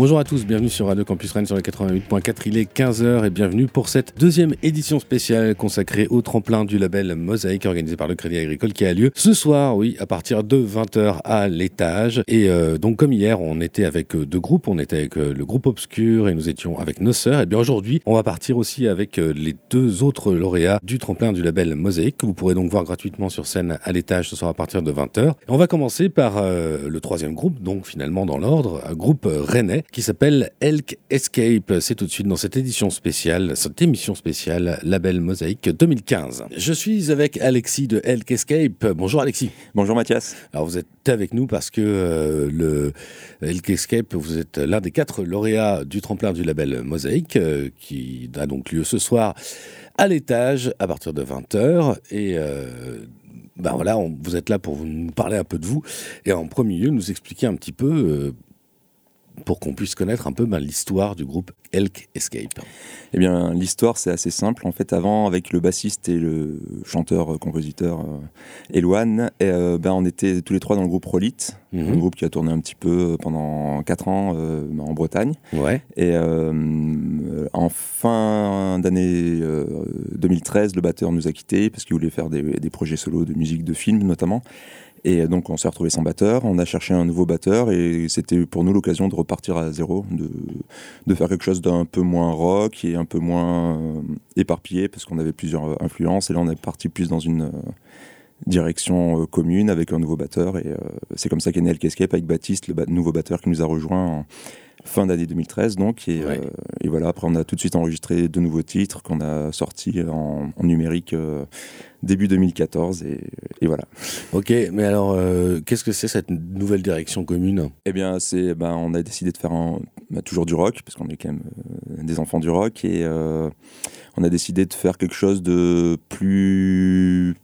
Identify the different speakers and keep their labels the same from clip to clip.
Speaker 1: Bonjour à tous, bienvenue sur Radio Campus Rennes sur les 88.4. Il est 15h et bienvenue pour cette deuxième édition spéciale consacrée au tremplin du label Mosaïque organisé par le Crédit Agricole qui a lieu ce soir, oui, à partir de 20h à l'étage. Et euh, donc comme hier, on était avec euh, deux groupes, on était avec euh, le groupe Obscur et nous étions avec nos sœurs. Et bien aujourd'hui, on va partir aussi avec les deux autres lauréats du tremplin du label Mosaïque que vous pourrez donc voir gratuitement sur scène à l'étage ce soir à partir de 20h. on va commencer par le troisième groupe, donc finalement dans l'ordre, un groupe rennais qui s'appelle Elk Escape. C'est tout de suite dans cette édition spéciale, cette émission spéciale Label Mosaïque 2015. Je suis avec Alexis de Elk Escape. Bonjour Alexis.
Speaker 2: Bonjour Mathias.
Speaker 1: Alors vous êtes avec nous parce que euh, le Elk Escape, vous êtes l'un des quatre lauréats du tremplin du label Mosaïque euh, qui a donc lieu ce soir à l'étage à partir de 20h et euh, ben voilà, vous êtes là pour nous parler un peu de vous et en premier lieu nous expliquer un petit peu pour qu'on puisse connaître un peu ben, l'histoire du groupe Elk Escape
Speaker 2: Eh bien, l'histoire, c'est assez simple. En fait, avant, avec le bassiste et le chanteur-compositeur euh, Eloane, euh, ben, on était tous les trois dans le groupe Rolit, mhm. un groupe qui a tourné un petit peu pendant 4 ans euh, en Bretagne.
Speaker 1: Ouais.
Speaker 2: Et en fin d'année 2013, le batteur nous a quittés parce qu'il voulait faire des, des projets solos de musique, de films notamment. Et donc on s'est retrouvé sans batteur, on a cherché un nouveau batteur et c'était pour nous l'occasion de repartir à zéro, de, de faire quelque chose d'un peu moins rock et un peu moins euh, éparpillé parce qu'on avait plusieurs influences. Et là on est parti plus dans une euh, direction euh, commune avec un nouveau batteur et c'est comme ça qu'est né Escape avec Baptiste, le nouveau batteur qui nous a rejoint en fin d'année 2013 donc et, et, voilà après on a tout de suite enregistré de nouveaux titres qu'on a sortis en, numérique début 2014 et, voilà.
Speaker 1: Ok, mais alors euh, qu'est-ce que c'est cette nouvelle direction commune?
Speaker 2: Eh bien, c'est, ben, on a décidé de faire un, ben, toujours du rock parce qu'on est quand même euh, des enfants du rock et euh, on a décidé de faire quelque chose de plus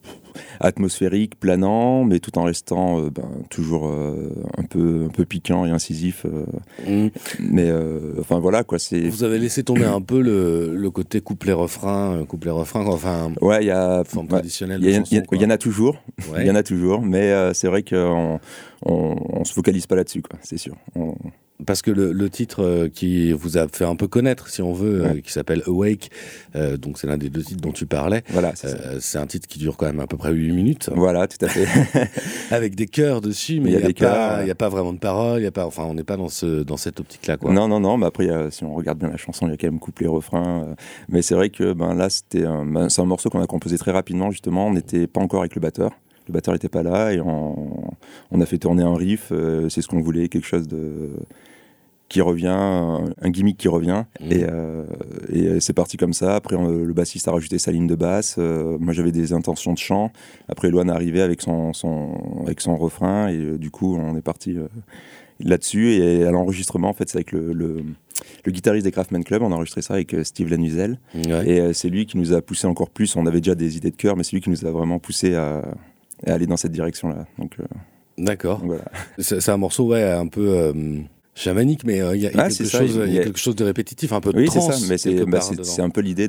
Speaker 2: atmosphérique, planant, mais tout en restant euh, ben, toujours euh, un, peu, un peu piquant et incisif. Euh. Mm. Mais enfin voilà quoi. C'est.
Speaker 1: Vous avez laissé tomber un peu le, le côté couplet-refrain, couplet-refrain, enfin.
Speaker 2: Ouais, il y a. Forme
Speaker 1: traditionnelle.
Speaker 2: Il y, en a toujours. Il y en a toujours, mais c'est vrai qu'on on, on, se focalise pas là-dessus, quoi. C'est sûr. On,
Speaker 1: parce que le, titre euh, qui vous a fait un peu connaître, si on veut, euh, qui s'appelle Awake, euh, donc c'est l'un des deux titres dont tu parlais.
Speaker 2: Voilà,
Speaker 1: c'est un titre qui dure quand même à peu près 8 minutes.
Speaker 2: Voilà, tout à fait.
Speaker 1: Avec des chœurs dessus, mais il n'y a, a, pas vraiment de paroles, y a pas, enfin, on n'est pas dans, ce, dans cette optique-là.
Speaker 2: Non, non, non, mais après, si on regarde bien la chanson, il y a quand même couplet, refrain. mais c'est vrai que ben, là, c'était un, ben, un morceau qu'on a composé très rapidement, justement. On n'était pas encore avec le batteur le batteur n'était pas là et on, on, a fait tourner un riff, c'est ce qu'on voulait, quelque chose de qui revient, un, gimmick qui revient. Mmh. Et, euh, et c'est parti comme ça. Après, le bassiste a rajouté sa ligne de basse. Euh, moi, j'avais des intentions de chant. Après, Loane est arrivé avec son, son, avec son refrain. Et euh, du coup, on est parti là-dessus. Et à l'enregistrement, en fait, c'est avec le, le, guitariste des Craftman Club. On a enregistré ça avec Steve Lanuzel. Et c'est lui qui nous a poussé encore plus. On avait déjà des idées de cœur, mais c'est lui qui nous a vraiment poussé à, aller dans cette direction-là. Donc.
Speaker 1: D'accord. Voilà. C'est un morceau ouais, un peu chamanique, mais euh, il y, a, quelque chose, il y a quelque chose de répétitif, un peu de
Speaker 2: oui,
Speaker 1: c'est
Speaker 2: ça, mais c'est bah, un peu l'idée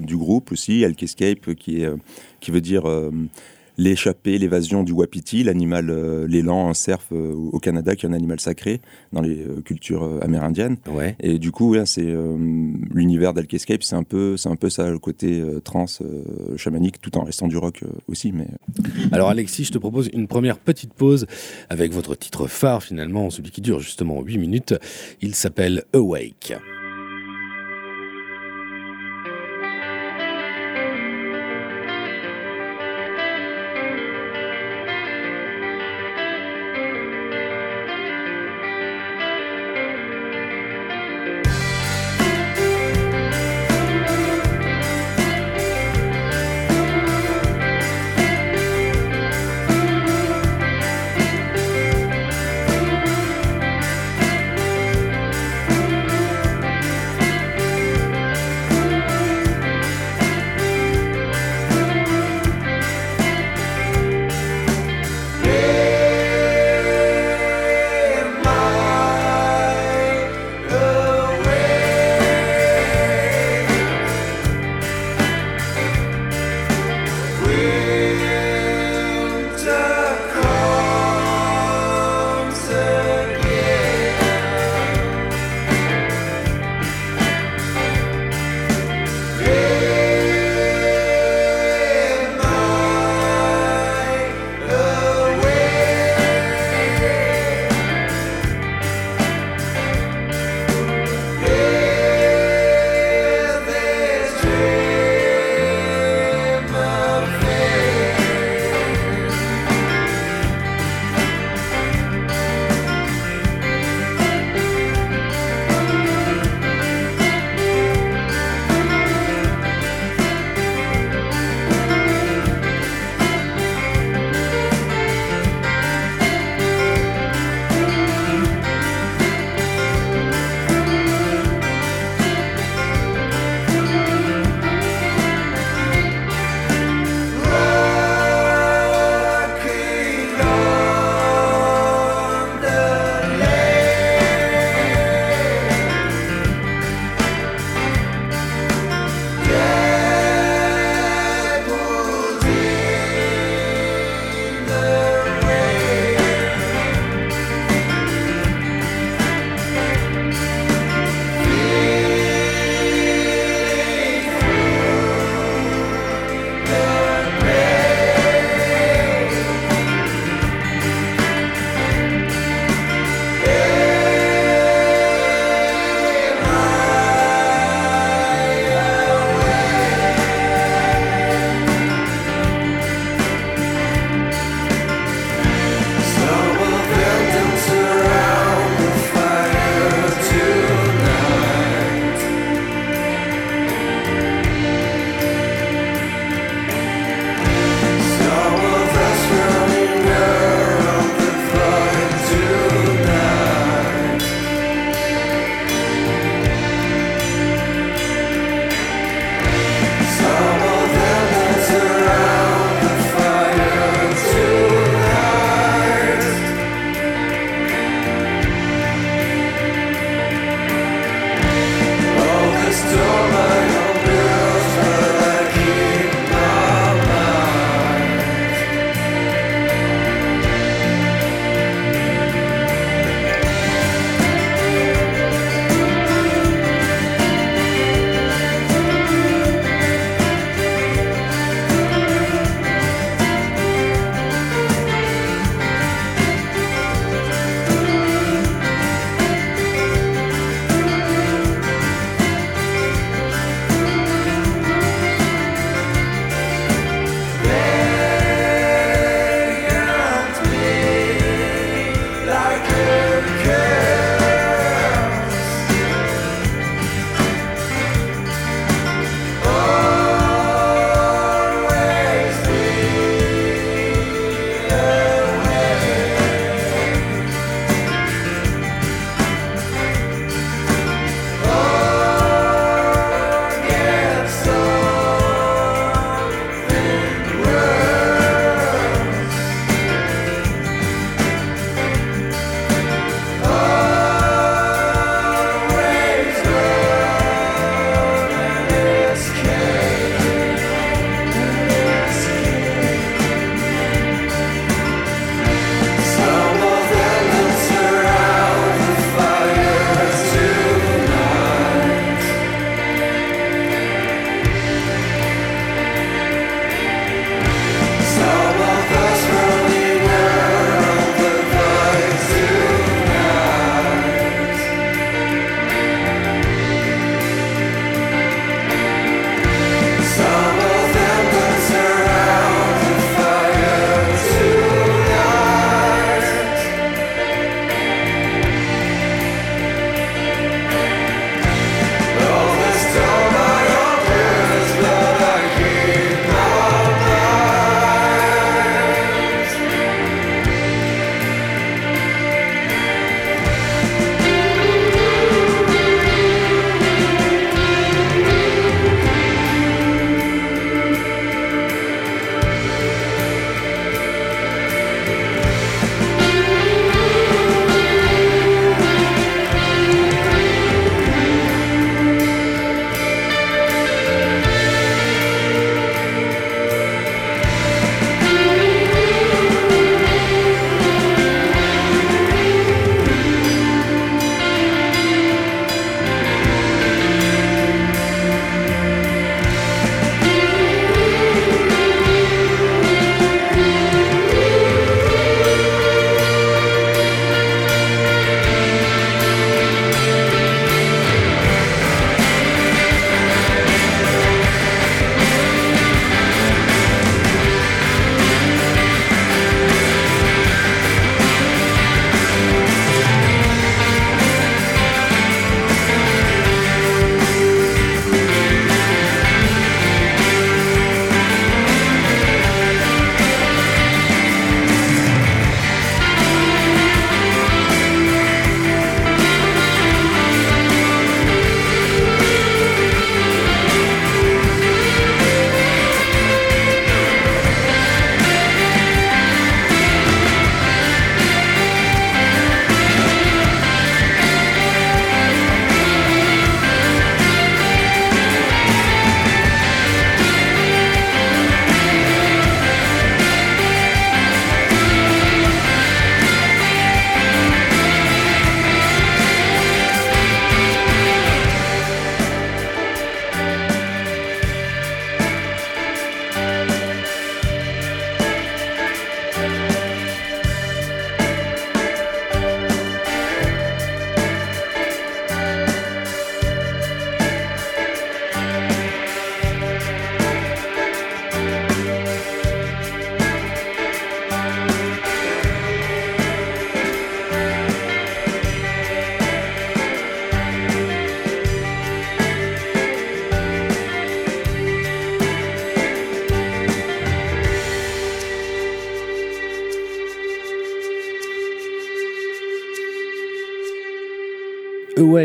Speaker 2: du groupe aussi, Elk Escape, qui, est, qui veut dire euh, l'échappée, l'évasion du wapiti, l'animal, euh, l'élan, un cerf euh, au Canada, qui est un animal sacré dans les euh, cultures amérindiennes.
Speaker 1: Ouais.
Speaker 2: Et du coup, c'est l'univers d'Alkescape, c'est un peu, c'est un peu ça, le côté trans chamanique, tout en restant du rock aussi. Mais
Speaker 1: alors, Alexis, je te propose une première petite pause avec votre titre phare finalement, celui qui dure justement 8 minutes. Il s'appelle Awake.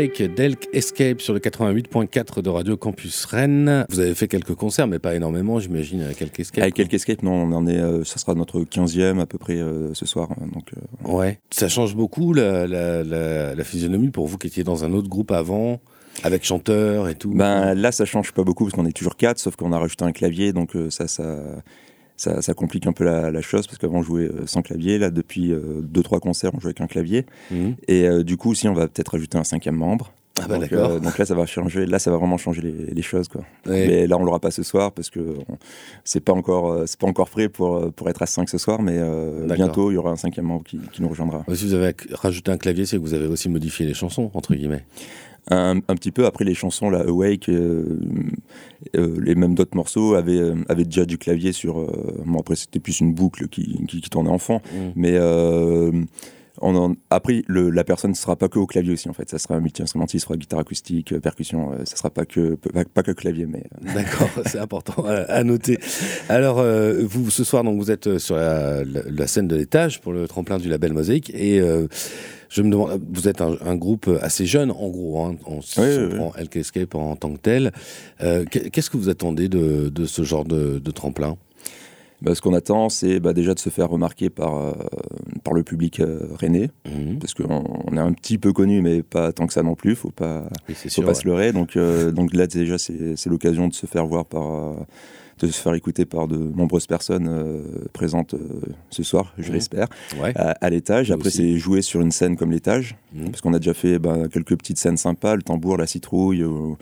Speaker 1: Awake d'Elk Escape sur le 88.4 de Radio Campus Rennes. Vous avez fait quelques concerts, mais pas énormément, j'imagine, avec Elk Escape.
Speaker 2: Avec Elk Escape, non, on en est, euh, ça sera notre 15e à peu près euh, ce soir. Donc,
Speaker 1: euh, Ouais. Ça change beaucoup la, la, la, la, physionomie pour vous qui étiez dans un autre groupe avant avec chanteur et tout
Speaker 2: Ben là, ça change pas beaucoup parce qu'on est toujours quatre, sauf qu'on a rajouté un clavier, donc ça, ça, ça, complique un peu la, chose parce qu'avant on jouait euh, sans clavier. Là, depuis 2 euh, deux trois concerts, on joue avec un clavier. Mhm. Et euh, du coup, aussi, on va peut-être rajouter un cinquième membre.
Speaker 1: Ah bah
Speaker 2: donc, donc, là, ça va changer. Là, ça va vraiment changer les, choses, quoi. Mais là, on l'aura pas ce soir parce que c'est pas encore, c'est pas encore prêt pour pour être à 5 ce soir. Mais bientôt, il y aura un cinquième membre qui, qui nous rejoindra.
Speaker 1: Si vous avez rajouté un clavier, c'est que vous avez aussi modifié les chansons entre guillemets
Speaker 2: un, petit peu après les chansons, la Awake, euh, euh, les mêmes d'autres morceaux avaient, euh, avaient, déjà du clavier sur. bon, après, c'était plus une boucle qui, qui, tournait en fond, mm. mais. On après, le, la personne ne sera pas que au clavier aussi, en fait. Ça sera un multi-instrumentiste, sera guitare acoustique, percussion. ça sera pas que, pas, que clavier, mais.
Speaker 1: D'accord, c'est important à, noter. Alors, vous, ce soir, donc, vous êtes sur la, la scène de l'étage pour le tremplin du label Mosaïque. Et je me demande, vous êtes un, groupe assez jeune, en gros, hein, on, prend Elk Escape en, tant que tel. Euh, qu'est-ce que vous attendez de, ce genre de, tremplin?
Speaker 2: Bah, ce qu'on attend, c'est bah, déjà de se faire remarquer par, euh, par le public euh, rennais, mmh. parce qu'on est un petit peu connu, mais pas tant que ça non plus, faut pas, faut pas se leurrer. Donc, donc là, déjà, c'est l'occasion de se faire voir par de se faire écouter par de nombreuses personnes euh, présentes euh, ce soir, je mmh. l'espère, à, l'étage. Après, c'est jouer sur une scène comme l'étage, mmh. parce qu'on a déjà fait ben, quelques petites scènes sympas, le tambour, la citrouille, ou,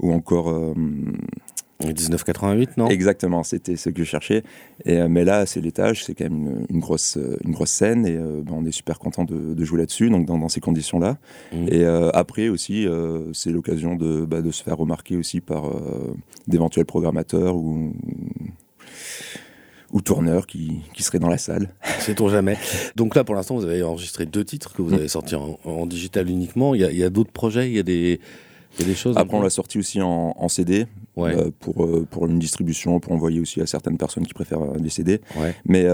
Speaker 2: encore euh,
Speaker 1: 1988, non?
Speaker 2: Exactement, c'était ce que je cherchais. Et, euh, mais là, c'est l'étage, c'est quand même une, grosse, euh, une grosse scène et euh, ben, on est super content de, jouer là-dessus, donc dans, ces conditions-là. Mmh. Et après aussi, c'est l'occasion de, bah, de, se faire remarquer aussi par d'éventuels programmateurs ou, ou tourneurs qui, qui, seraient dans la salle.
Speaker 1: Sait-on jamais. Donc là, pour l'instant, vous avez enregistré deux titres que vous mmh. avez sortis en, digital uniquement. Il y a, a d'autres projets, il y a des des choses
Speaker 2: Après, on l'a sorti aussi en, CD euh, pour, euh, pour une distribution, pour envoyer aussi à certaines personnes qui préfèrent euh, des CD. Mais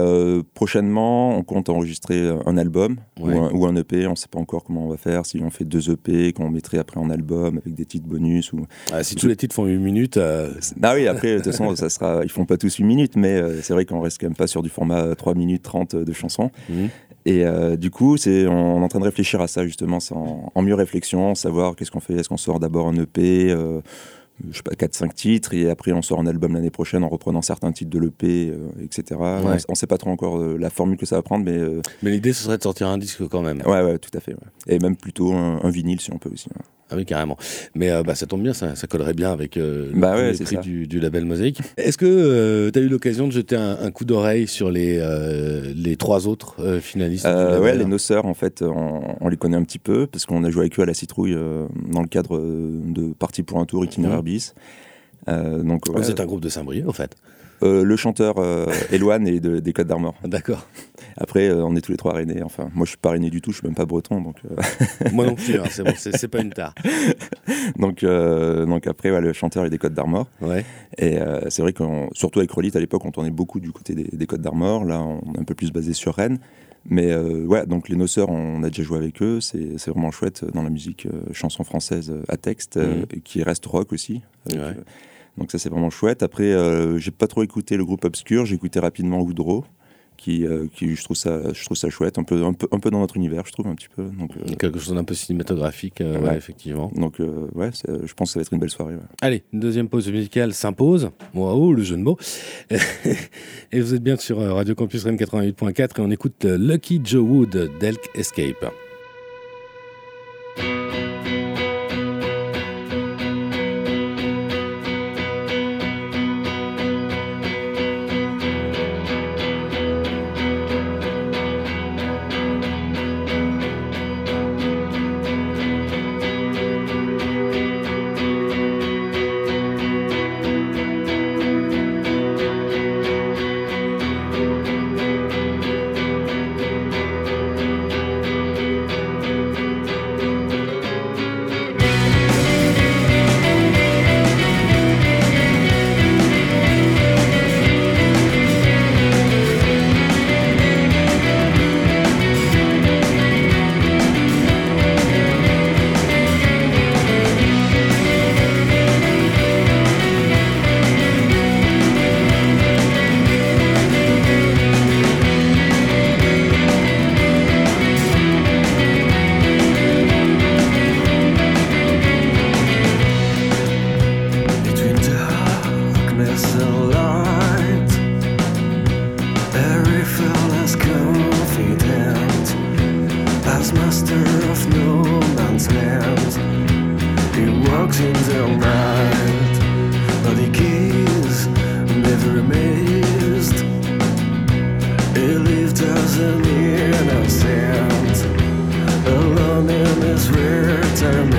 Speaker 2: prochainement, on compte enregistrer un album ou, un, EP. On ne sait pas encore comment on va faire. Si on fait deux EP, qu'on mettrait après en album avec des titres bonus. Ou...
Speaker 1: Ah, si tous les titres font une minute.
Speaker 2: Ah oui, après, de toute façon, ça sera... ils font pas tous une minute, mais c'est vrai qu'on reste quand même pas sur du format 3 minutes 30 de chansons. Mmh. Et euh, du coup, c'est, on, est en train de réfléchir à ça justement, en, en, mieux réflexion, savoir qu'est-ce qu'on fait. Est-ce qu'on sort d'abord un EP, euh, je sais pas, 4-5 titres, et après on sort un album l'année prochaine en reprenant certains titres de l'EP, euh, etc. On ne sait pas trop encore la formule que ça va prendre, mais.
Speaker 1: mais l'idée, ce serait de sortir un disque quand même.
Speaker 2: Ouais, ouais, tout à fait. Et même plutôt un, vinyle si on peut aussi.
Speaker 1: Ah oui, carrément. Mais euh, bah, ça tombe bien, ça, ça collerait bien avec euh, le bah prix du, du, label Mosaïque. Est-ce que euh, tu as eu l'occasion de jeter un, coup d'oreille sur les, euh, les trois autres finalistes
Speaker 2: Ouais, les Noceurs, en fait, on, les connaît un petit peu parce qu'on a joué avec eux à la citrouille dans le cadre de Parti pour un tour itinéraire bis.
Speaker 1: donc, Vous êtes un groupe de Saint-Brieuc, en fait
Speaker 2: euh, le chanteur euh, Eloane et des Côtes d'Armor.
Speaker 1: D'accord.
Speaker 2: Après, euh, on est tous les trois rennais. Enfin, moi, je suis pas rennais du tout. Je suis même pas breton, donc.
Speaker 1: moi non plus. Hein, c'est bon, c'est pas une tare.
Speaker 2: donc, donc après, le chanteur est des Côtes d'Armor.
Speaker 1: Ouais.
Speaker 2: Et c'est vrai que surtout avec Rolite à l'époque, on tournait beaucoup du côté des, Côtes d'Armor. Là, on est un peu plus basé sur Rennes. Mais ouais, donc les Noceurs, on a déjà joué avec eux. C'est vraiment chouette dans la musique chanson française à texte, mmh. qui reste rock aussi. ouais. Donc ça c'est vraiment chouette. Après, euh, j'ai pas trop écouté le groupe Obscur, j'ai écouté rapidement Woodrow. Qui, euh, qui, je trouve ça je trouve ça chouette un peu un peu un peu dans notre univers je trouve un petit peu donc
Speaker 1: euh, quelque chose d'un peu cinématographique ouais. effectivement.
Speaker 2: Donc ouais je pense que ça va être une belle soirée
Speaker 1: allez une deuxième pause musicale s'impose. Waouh le jeu de mots. Et vous êtes bien sur Radio Campus Rennes 88.4 et on écoute Lucky Joe Wood d'Elk Escape
Speaker 3: hands. He walks in the night, but he is never amazed. He lived as an innocent, alone in his retirement.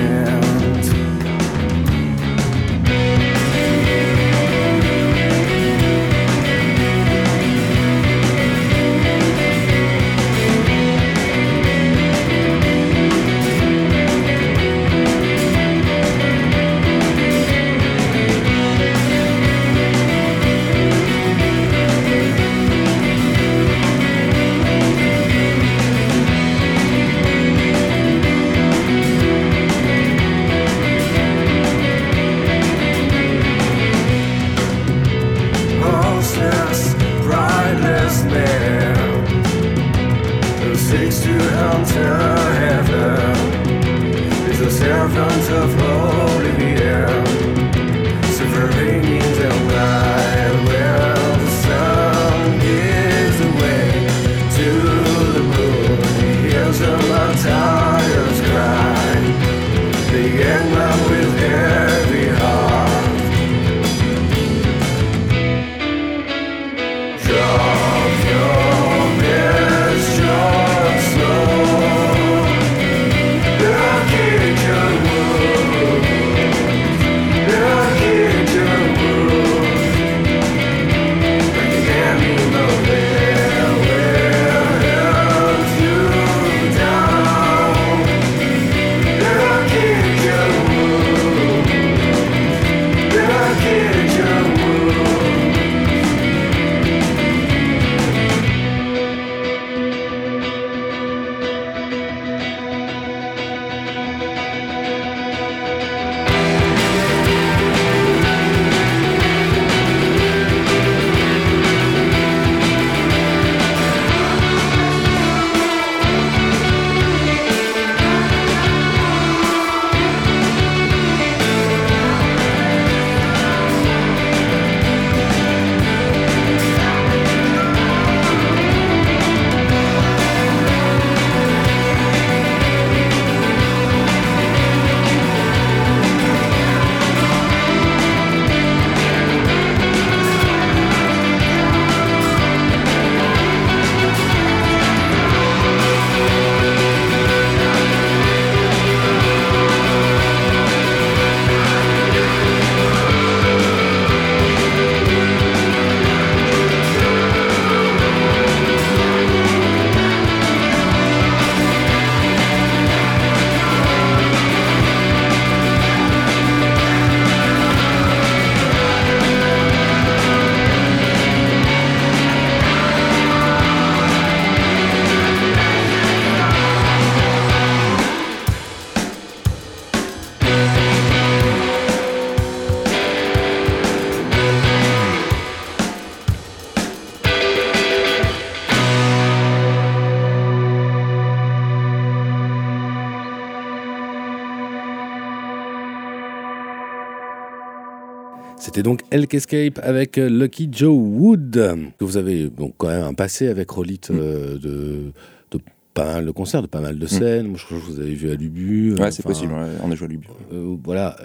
Speaker 1: C'était donc Elk Escape avec euh, Lucky Joe Wood. Vous avez donc quand même un passé avec Rolit mm. euh, de, de pas mal de concerts, de pas mal de mm. scènes. Moi, je crois que vous avez vu à Lubu.
Speaker 2: Ouais, c'est possible, on a joué à Lubu.
Speaker 1: Euh, voilà.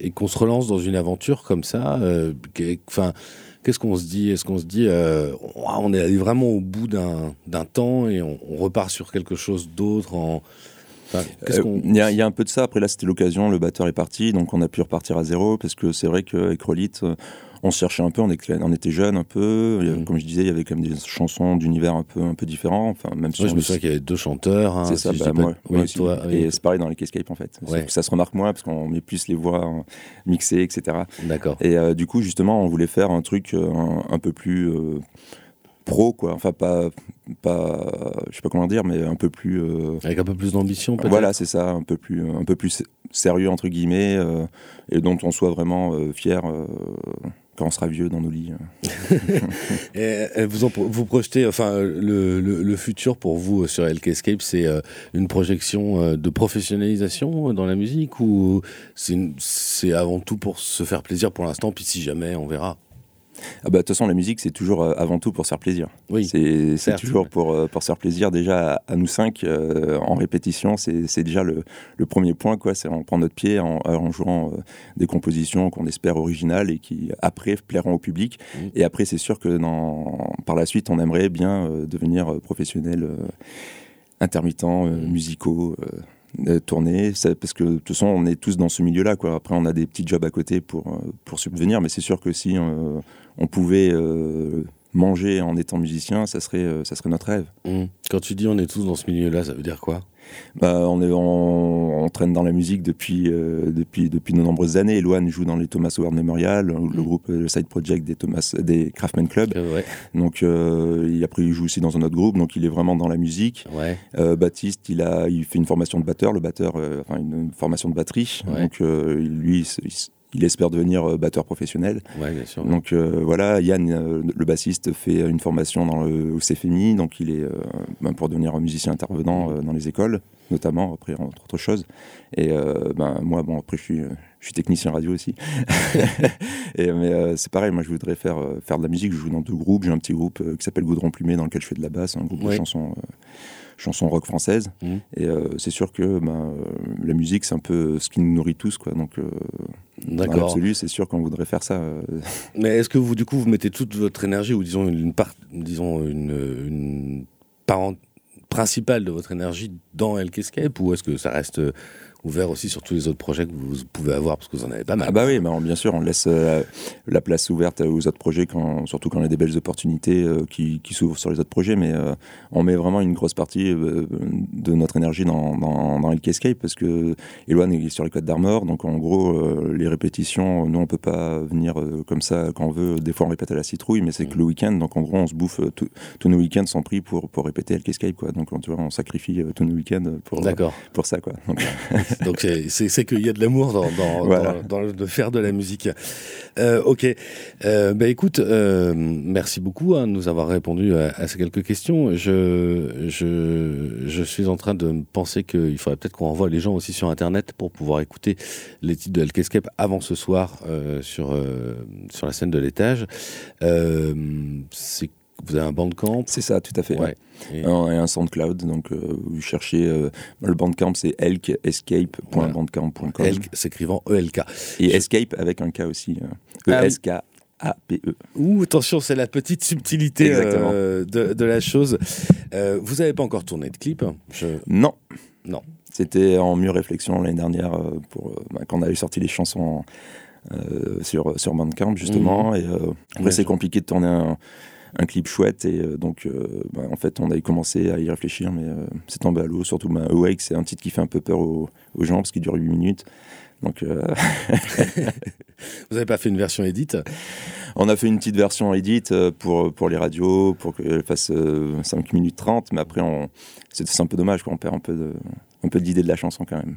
Speaker 1: et qu'on se relance dans une aventure comme ça. Enfin. Qu'est-ce qu'on se dit? Est-ce qu'on se dit, on est allé vraiment au bout d'un temps et on, on, repart sur quelque chose d'autre en,
Speaker 2: euh, il y, a un peu de ça. Après, là, c'était l'occasion. Le batteur est parti, donc on a pu repartir à zéro parce que c'est vrai qu'avec euh, on se cherchait un peu. On était, on était jeunes un peu. Mm. Comme je disais, il y avait quand même des chansons d'univers un peu, un peu différents. Enfin,
Speaker 1: même si je me souviens qu'il y avait deux chanteurs. Hein,
Speaker 2: c'est ça, bah, moi, toi, Et c'est pareil dans les Escape en fait. Ça se remarque moins parce qu'on met plus les voix mixées, etc.
Speaker 1: D'accord.
Speaker 2: Et euh, du coup, justement, on voulait faire un truc un, peu plus pro, quoi. Enfin, pas, pas, je sais pas comment dire, mais un peu plus. Euh,
Speaker 1: Avec un peu plus d'ambition, peut-être.
Speaker 2: Voilà, c'est ça, un peu plus, un peu plus sérieux entre guillemets, euh, et dont on soit vraiment euh, fier quand on sera vieux dans nos lits.
Speaker 1: et, vous, vous projetez, enfin, le, le, futur pour vous sur LK Escape, c'est une projection de professionnalisation dans la musique ou c'est avant tout pour se faire plaisir pour l'instant, puis si jamais, on verra
Speaker 2: ah bah, De toute façon, la musique, c'est toujours avant tout pour se faire plaisir.
Speaker 1: Oui,
Speaker 2: c'est toujours pour, pour se faire plaisir. Déjà, à, nous cinq, en répétition, c'est déjà le, le, premier point. quoi. C'est on prend notre pied en, en jouant des compositions qu'on espère originales et qui, après, plairont au public. Mmh. Et après, c'est sûr que dans, par la suite, on aimerait bien devenir professionnel intermittents, mmh. musicaux tourner, parce que de toute façon, on est tous dans ce milieu-là. Quoi. Après, on a des petits jobs à côté pour, euh, pour subvenir, mais c'est sûr que si euh, on pouvait euh, manger en étant musicien, ça serait, ça serait notre rêve.
Speaker 1: Mmh. Quand tu dis on est tous dans ce milieu-là, ça veut dire quoi?
Speaker 2: Bah, on, est, on, traîne dans la musique depuis, euh, depuis, depuis de nombreuses années. Eloane joue dans les Thomas Howard Memorial, le mm. groupe le Side Project des, Thomas, des Craftman Club. Donc, euh, après, il joue aussi dans un autre groupe, donc il est vraiment dans la musique. Euh, Baptiste, il, a, il fait une formation de batteur, le batteur, enfin une, formation de batterie. Donc, lui, il espère devenir euh, batteur professionnel. Donc euh, voilà, Yann, euh, le bassiste, fait une formation dans le, au CFMI, donc il est ben, pour devenir musicien intervenant dans les écoles, notamment, après, entre autres choses. Et ben, moi, bon, après, je suis, je suis technicien radio aussi. et, mais c'est pareil, moi, je voudrais faire, faire de la musique. Je joue dans deux groupes. J'ai un petit groupe qui s'appelle Goudron Plumé, dans lequel je fais de la basse, un groupe de chansons chansons rock françaises. Mmh. Et c'est sûr que ben, la musique, c'est un peu ce qui nous nourrit tous. Quoi. Donc, D'accord. Dans c'est sûr qu'on voudrait faire ça. Euh.
Speaker 1: Mais est-ce que vous, du coup, vous mettez toute votre énergie, ou disons une, part, disons une, une principale de votre énergie dans Elk Escape, ou est-ce que ça reste ouvert aussi sur tous les autres projets que vous pouvez avoir, parce que vous en avez pas mal.
Speaker 2: Ah bah oui, bah bien sûr, on laisse euh, la place ouverte aux autres projets, quand, surtout quand on a des belles opportunités euh, qui, qui s'ouvrent sur les autres projets, mais euh, on met vraiment une grosse partie de notre énergie dans, dans, dans Escape, parce que Eloane est sur les Côtes d'Armor, donc en gros, les répétitions, nous on peut pas venir comme ça quand on veut, des fois on répète à la citrouille, mais c'est mm. que le week-end, donc en gros on se bouffe tous nos week-ends sont pris pour, pour répéter Elk Escape, quoi. donc tu vois, on sacrifie tous nos week-ends pour, pour ça. Quoi. Donc,
Speaker 1: Donc c'est qu'il y a de l'amour dans, dans, le faire de la musique. Euh, ok. Euh, bah, écoute, euh, merci beaucoup hein, de nous avoir répondu à, ces quelques questions. Je, je, je, suis en train de penser qu'il faudrait peut-être qu'on renvoie les gens aussi sur Internet pour pouvoir écouter les titres de Escape avant ce soir sur, sur la scène de l'étage. c'est vous avez un bandcamp?
Speaker 2: C'est ça, tout à fait. Et... Un, SoundCloud. Donc, euh, vous cherchez. Euh, le bandcamp, c'est elkescape.bandcamp.com.
Speaker 1: Elk s'écrivant ELK.
Speaker 2: Et escape avec un K aussi. E-S-K. Euh, A-P-E.
Speaker 1: Ouh, attention, c'est la petite subtilité de, la chose. vous n'avez pas encore tourné de clip?
Speaker 2: Non.
Speaker 1: Non.
Speaker 2: C'était en mûre réflexion l'année dernière pour, bah, quand on avait sorti les chansons sur, sur Bandcamp, justement. Mhm. Et après, c'est compliqué de tourner un un clip chouette. Et euh, donc, euh, bah, en fait, on a commencé à y réfléchir, mais euh, c'est tombé à l'eau. Surtout, bah, Awake, c'est un titre qui fait un peu peur aux, gens parce qu'il dure 8 minutes. Donc, Vous
Speaker 1: n'avez pas fait une version édite?
Speaker 2: On a fait une petite version édite pour, pour les radios, pour qu'elle fasse 5 minutes 30, mais après, c'est un peu dommage, quoi. on perd un peu de, un peu d'idée de la chanson quand même.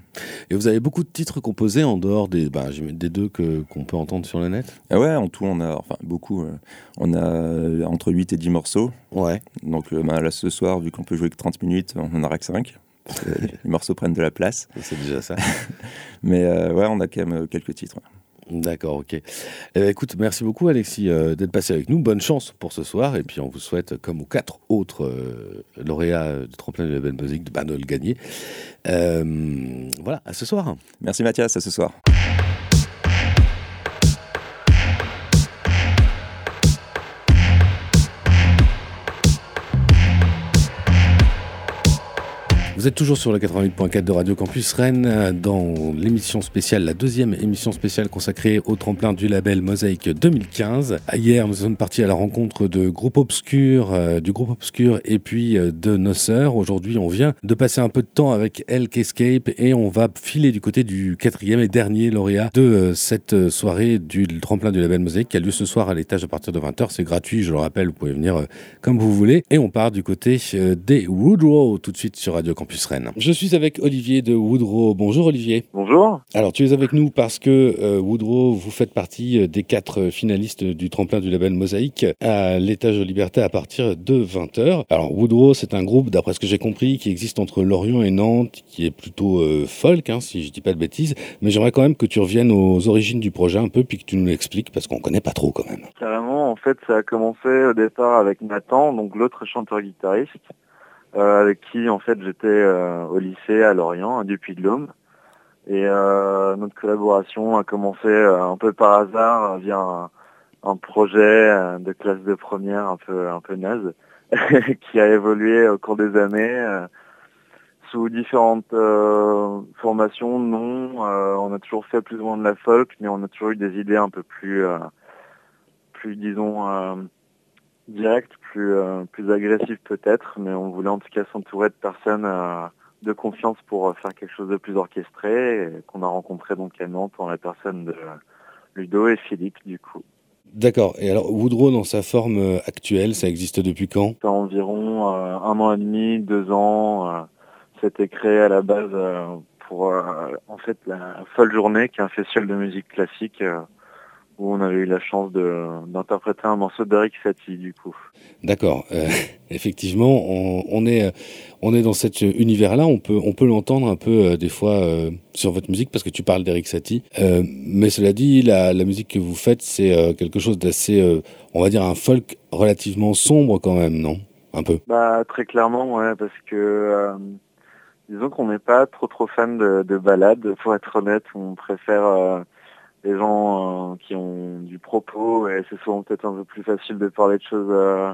Speaker 1: Et vous avez beaucoup de titres composés en dehors des, bah, des deux que, qu'on peut entendre sur le net?
Speaker 2: Ah Ouais, en tout, on a, enfin beaucoup, euh, on a euh, entre 8 et 10 morceaux.
Speaker 1: Ouais.
Speaker 2: Donc euh, bah, là, ce soir, vu qu'on peut jouer que 30 minutes, on en aura que 5. les morceaux prennent de la place.
Speaker 1: C'est déjà ça.
Speaker 2: Mais ouais, on a quand même quelques titres.
Speaker 1: D'accord, ok. Eh ben, écoute, merci beaucoup Alexis euh, d'être passé avec nous. Bonne chance pour ce soir. Et puis on vous souhaite, comme aux quatre autres euh, lauréats du tremplin de la belle musique, de, bah, de le gagner. Euh, voilà, à ce soir.
Speaker 2: Merci Mathias, à ce soir.
Speaker 1: Vous êtes toujours sur le 88.4 de Radio Campus Rennes euh, dans l'émission spéciale, la deuxième émission spéciale consacrée au tremplin du label Mosaïque 2015. Hier, nous sommes partis à la rencontre de groupe obscur, euh, du groupe obscur et puis euh, de nos sœurs. Aujourd'hui, on vient de passer un peu de temps avec Elk Escape et on va filer du côté du quatrième et dernier lauréat de cette soirée du tremplin du label Mosaïque qui a lieu ce soir à l'étage à partir de 20h. C'est gratuit, je le rappelle, vous pouvez venir comme vous voulez. Et on part du côté des Woodrow tout de suite sur Radio Campus. Je suis avec Olivier de Woodrow. Bonjour Olivier.
Speaker 4: Bonjour.
Speaker 1: Alors tu es avec nous parce que euh, Woodrow, vous faites partie euh, des quatre finalistes du tremplin du label Mosaïque à l'étage de liberté à partir de 20h. Alors Woodrow, c'est un groupe, d'après ce que j'ai compris, qui existe entre Lorient et Nantes, qui est plutôt euh, folk, hein, si je dis pas de bêtises. Mais j'aimerais quand même que tu reviennes aux origines du projet un peu, puis que tu nous l'expliques, parce qu'on connaît pas trop quand même.
Speaker 4: Carrément, en fait, ça a commencé au départ avec Nathan, donc l'autre chanteur-guitariste, euh, avec qui, en fait, j'étais euh, au lycée à Lorient, de l'Homme. Et euh, notre collaboration a commencé un peu par hasard via un, projet de classe de première un peu un peu naze, qui a évolué au cours des années sous différentes formations. Non, on a toujours fait plus ou moins de la folk, mais on a toujours eu des idées un peu plus plus, disons, euh, direct, plus, euh, plus agressif peut-être, mais on voulait en tout cas s'entourer de personnes euh, de confiance pour faire quelque chose de plus orchestré, qu'on a rencontré donc à Nantes en la personne de Ludo et Philippe du coup.
Speaker 1: D'accord. Et alors Woodrow dans sa forme actuelle, ça existe depuis quand?
Speaker 4: Ça environ un an et demi, deux ans. C'était créé à la base pour en fait la folle journée qui est un festival de musique classique où on avait eu la chance d'interpréter un morceau d'Eric Satie du coup.
Speaker 1: D'accord. Euh, effectivement, on, est, euh, on est dans cet univers-là. On peut, on peut l'entendre un peu euh, des fois sur votre musique parce que tu parles d'Eric Satie. mais cela dit, la, la, musique que vous faites, c'est quelque chose d'assez, on va dire, un folk relativement sombre quand même, non? Un peu.
Speaker 4: Bah très clairement, ouais, parce que disons qu'on n'est pas trop trop fan de, de balades. Pour être honnête, on préfère des gens euh, qui ont du propos et c'est souvent peut-être un peu plus facile de parler de choses euh,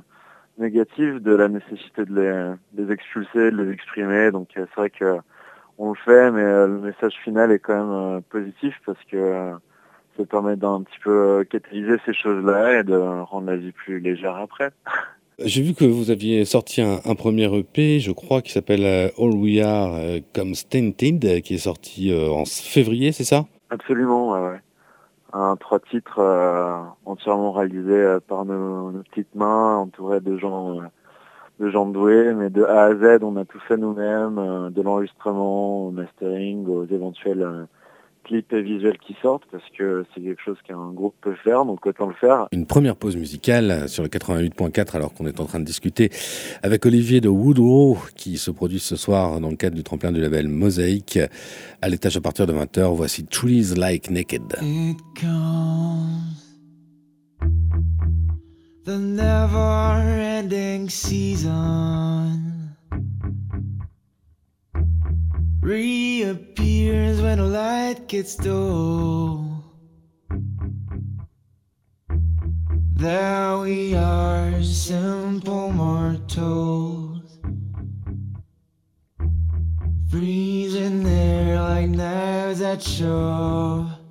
Speaker 4: négatives, de la nécessité de les, expulser, de les exprimer. Donc euh, c'est vrai que on le fait, mais le message final est quand même positif parce que ça permet d'un petit peu catalyser ces choses-là et de rendre la vie plus légère après.
Speaker 1: J'ai vu que vous aviez sorti un, premier EP, je crois, qui s'appelle All We Are Come Stented, qui est sorti en février, c'est ça?
Speaker 4: Absolument, ouais un trois titres euh, entièrement réalisés euh, par nos, petites mains, entourés de gens, euh, de gens doués, mais de A à Z, on a tout fait nous-mêmes, de l'enregistrement au mastering, aux éventuels clips visuels qui sortent parce que c'est quelque chose qu'un groupe peut faire, donc autant le faire.
Speaker 1: Une première pause musicale sur le 88.4 alors qu'on est en train de discuter avec Olivier de Woodrow qui se produit ce soir dans le cadre du tremplin du label Mosaïque à l'étage à partir de 20h. Voici Trees Like Naked. the never ending season. Reappears when the light gets dull. There we are, simple mortals, freezing there like knives at shore.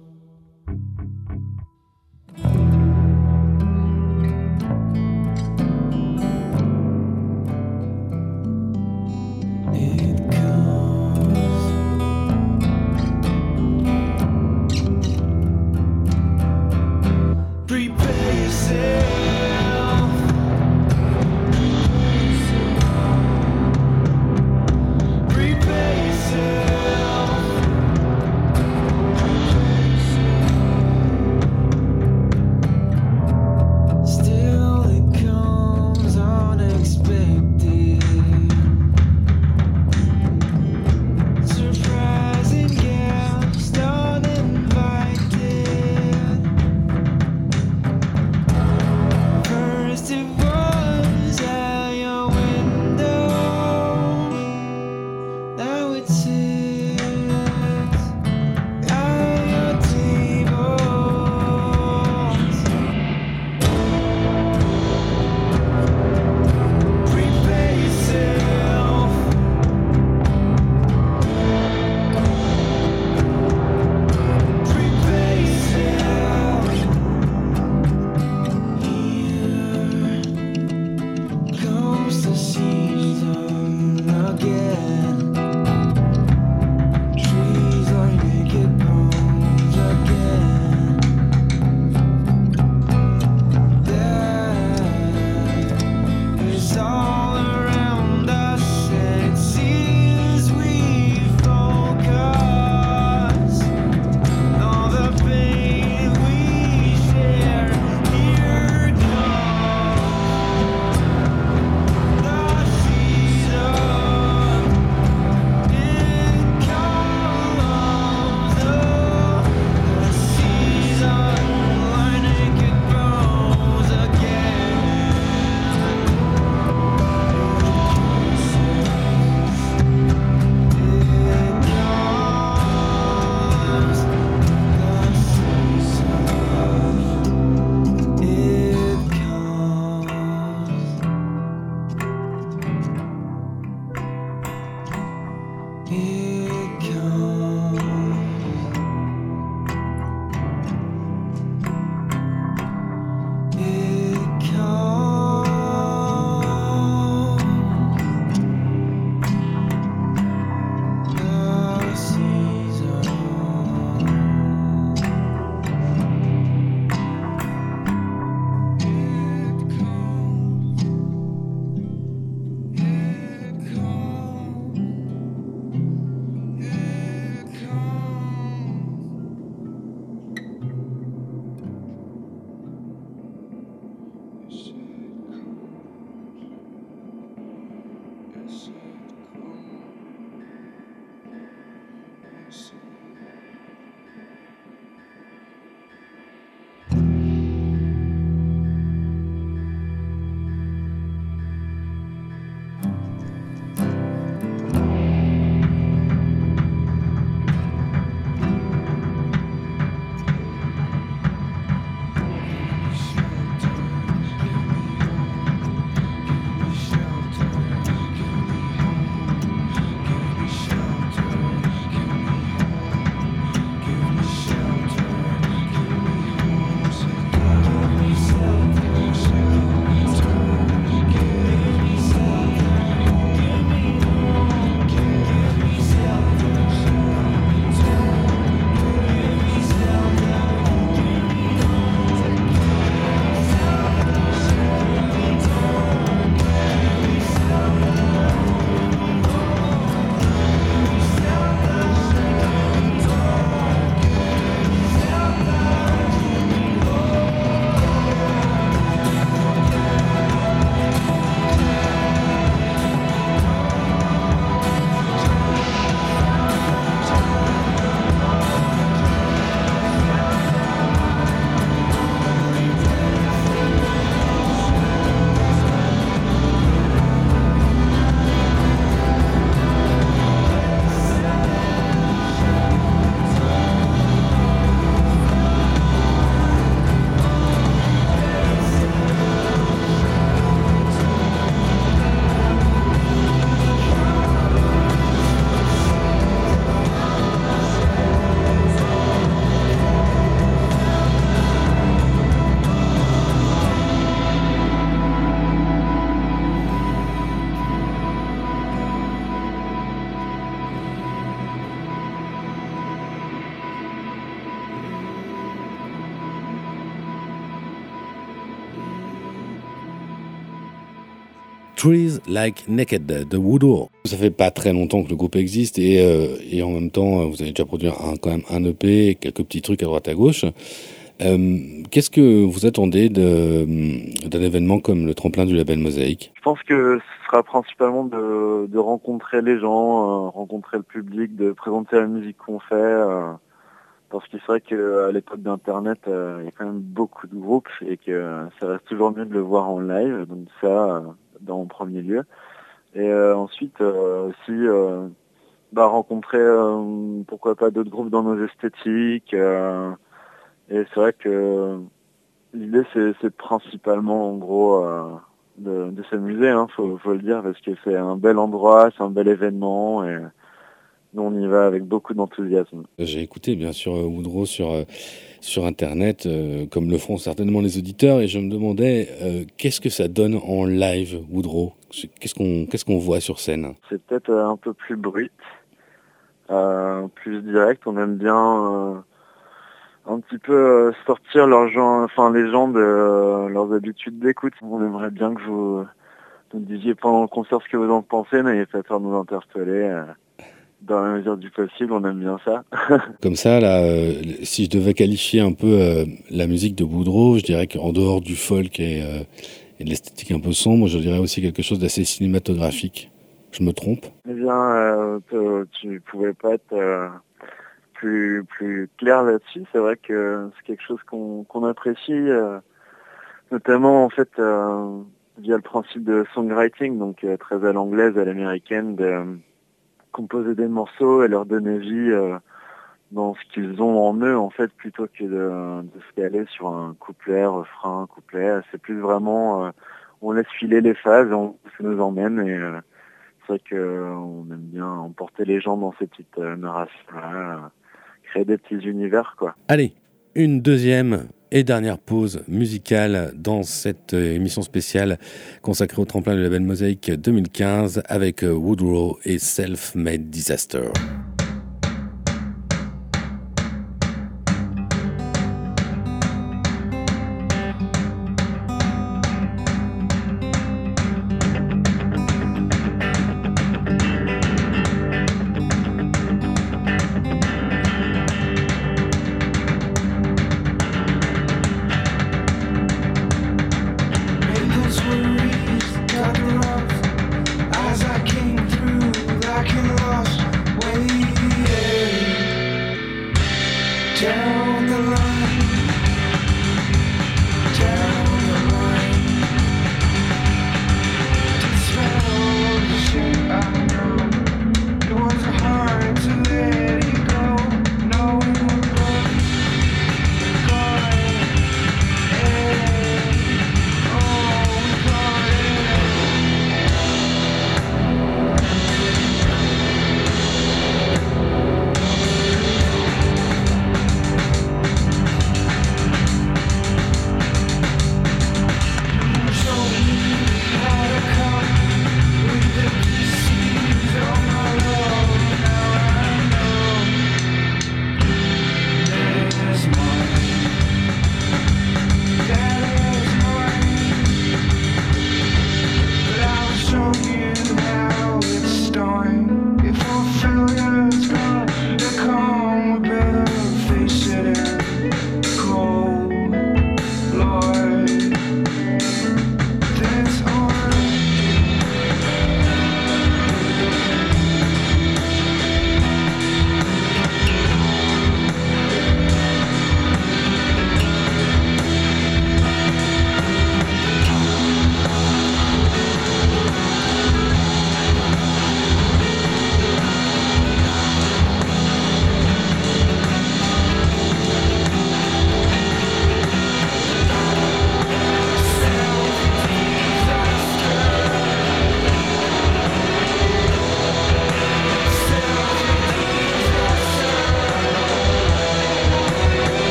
Speaker 1: mercy. Trees Like Naked de Woodrow. Ça fait pas très longtemps que le groupe existe et, euh, et en même temps, vous avez déjà produit un, quand même un EP, quelques petits trucs à droite à gauche. Euh, Qu'est-ce que vous attendez d'un événement comme le tremplin du label Mosaïque?
Speaker 4: Je pense que ce sera principalement de, de rencontrer les gens, euh, rencontrer le public, de présenter la musique qu'on fait. Euh, parce qu'il serait qu'à l'époque d'Internet, euh, il y a quand même beaucoup de groupes et que ça reste toujours mieux de le voir en live. Donc ça, dans premier lieu. Et euh, ensuite euh, aussi euh, bah, rencontrer pourquoi pas d'autres groupes dans nos esthétiques. et c'est vrai que l'idée c'est principalement en gros de, s'amuser, hein, faut, faut, le dire, parce que c'est un bel endroit, c'est un bel événement et nous on y va avec beaucoup d'enthousiasme.
Speaker 1: J'ai écouté bien sûr Woodrow sur sur Internet, euh, comme le feront certainement les auditeurs, et je me demandais euh, qu'est-ce que ça donne en live, Woodrow? Qu'est-ce qu'on qu'est-ce qu'on voit sur scène?
Speaker 4: C'est peut-être euh, un peu plus brut, plus direct. On aime bien un petit peu sortir leurs gens, enfin les gens de leurs habitudes d'écoute. On aimerait bien que vous nous disiez pendant le concert ce que vous en pensez, n'ayez pas peur de nous interpeller dans la mesure du possible, on aime bien ça.
Speaker 1: Comme ça, là, euh, si je devais qualifier un peu euh, la musique de Boudreau, je dirais qu'en dehors du folk et, euh, et de l'esthétique un peu sombre, je dirais aussi quelque chose d'assez cinématographique. Je me trompe?
Speaker 4: Eh bien, tu pouvais pas être plus, plus clair là-dessus. C'est vrai que c'est quelque chose qu'on apprécie, notamment en fait via le principe de songwriting, donc très à l'anglaise, à l'américaine, de composer des morceaux et leur donner vie euh, dans ce qu'ils ont en eux en fait plutôt que de, de se caler sur un couplet, refrain, couplet. C'est plus vraiment euh, on laisse filer les phases, on ça nous emmène et euh, c'est vrai qu'on aime bien emporter les gens dans ces petites narrations-là, créer des petits univers quoi.
Speaker 1: Allez, une deuxième et dernière pause musicale dans cette euh, émission spéciale consacrée au tremplin de la label Mosaïque 2015 avec euh, Woodrow et Self-Made Disaster.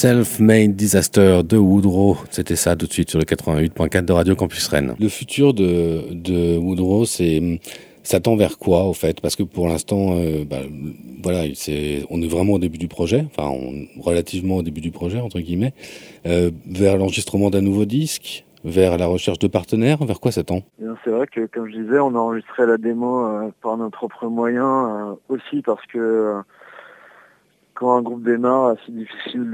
Speaker 1: Self-Made Disaster de Woodrow. C'était ça tout de suite sur le 88.4 de Radio Campus Rennes. Le futur de, de Woodrow, c'est ça tend vers quoi au fait? Parce que pour l'instant, euh, bah, voilà, c'est, on est vraiment au début du projet, enfin relativement au début du projet entre guillemets, euh, vers l'enregistrement d'un nouveau disque, vers la recherche de partenaires, vers quoi ça tend?
Speaker 4: Eh C'est vrai que comme je disais, on a enregistré la démo euh, par nos propres moyens aussi parce que quand un groupe démarre, c'est difficile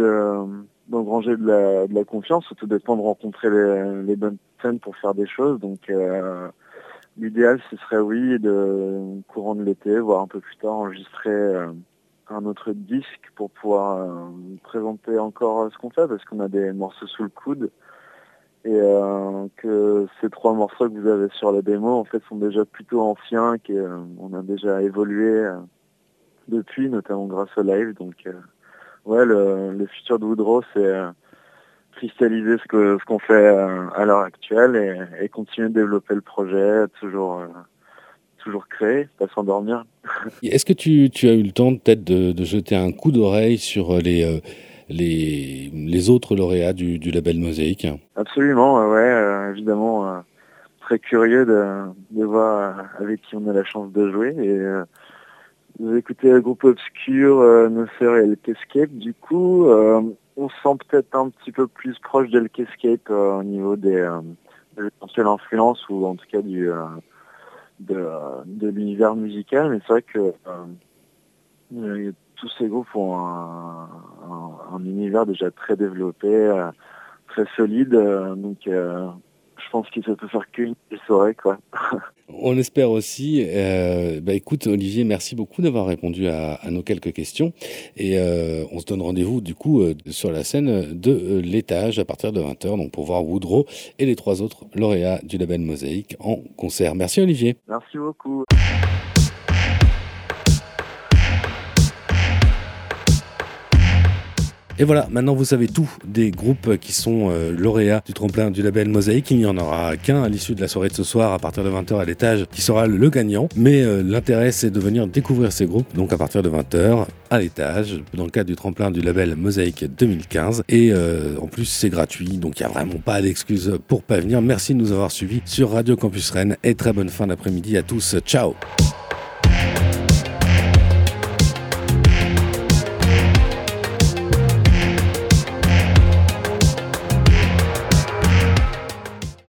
Speaker 4: d'engranger de, la, confiance. Tout dépend de rencontrer les, bonnes scènes pour faire des choses. Donc euh, l'idéal, ce serait oui, de courant de l'été, voire un peu plus tard, enregistrer euh, un autre disque pour pouvoir euh, présenter encore ce qu'on fait, parce qu'on a des morceaux sous le coude. Et que ces trois morceaux que vous avez sur la démo, en fait, sont déjà plutôt anciens, qu'on a déjà évolué depuis, notamment grâce au live. Donc, euh, ouais, le, futur de Woodrow, c'est euh, cristalliser ce que ce qu'on fait euh, à l'heure actuelle et, continuer de développer le projet, toujours toujours créer, pas s'endormir.
Speaker 1: Est-ce que tu, tu, as eu le temps peut-être de, jeter un coup d'oreille sur les, les, les, autres lauréats du, du, label Mosaïque?
Speaker 4: Absolument, ouais, évidemment, très curieux de, de, voir avec qui on a la chance de jouer et vous écoutez le groupe Obscur, euh, No Sir et Escape. Du coup, euh, on sent peut-être un petit peu plus proche d'Elkescape euh, au niveau des euh, de l'éventuelle influence ou en tout cas du euh, de, de l'univers musical. Mais c'est vrai que tous ces groupes ont un, un, univers déjà très développé, très solide. donc je pense qu'il ne peut faire qu'une soirée, quoi.
Speaker 1: On espère aussi. Euh, bah écoute, Olivier, merci beaucoup d'avoir répondu à, nos quelques questions. Et euh, on se donne rendez-vous, du coup, euh, sur la scène de l'étage à partir de 20h, donc pour voir Woodrow et les trois autres lauréats du label Mosaïque en concert. Merci, Olivier.
Speaker 4: Merci beaucoup.
Speaker 1: Et voilà, maintenant vous savez tout des groupes qui sont euh, lauréats du tremplin du label Mosaïque. Il n'y en aura qu'un à l'issue de la soirée de ce soir à partir de 20h à l'étage qui sera le gagnant. Mais euh, l'intérêt c'est de venir découvrir ces groupes donc à partir de 20h à l'étage dans le cadre du tremplin du label Mosaïque 2015. Et euh, en plus c'est gratuit donc il n'y a vraiment pas d'excuse pour pas venir. Merci de nous avoir suivis sur Radio Campus Rennes et très bonne fin d'après-midi à tous. Ciao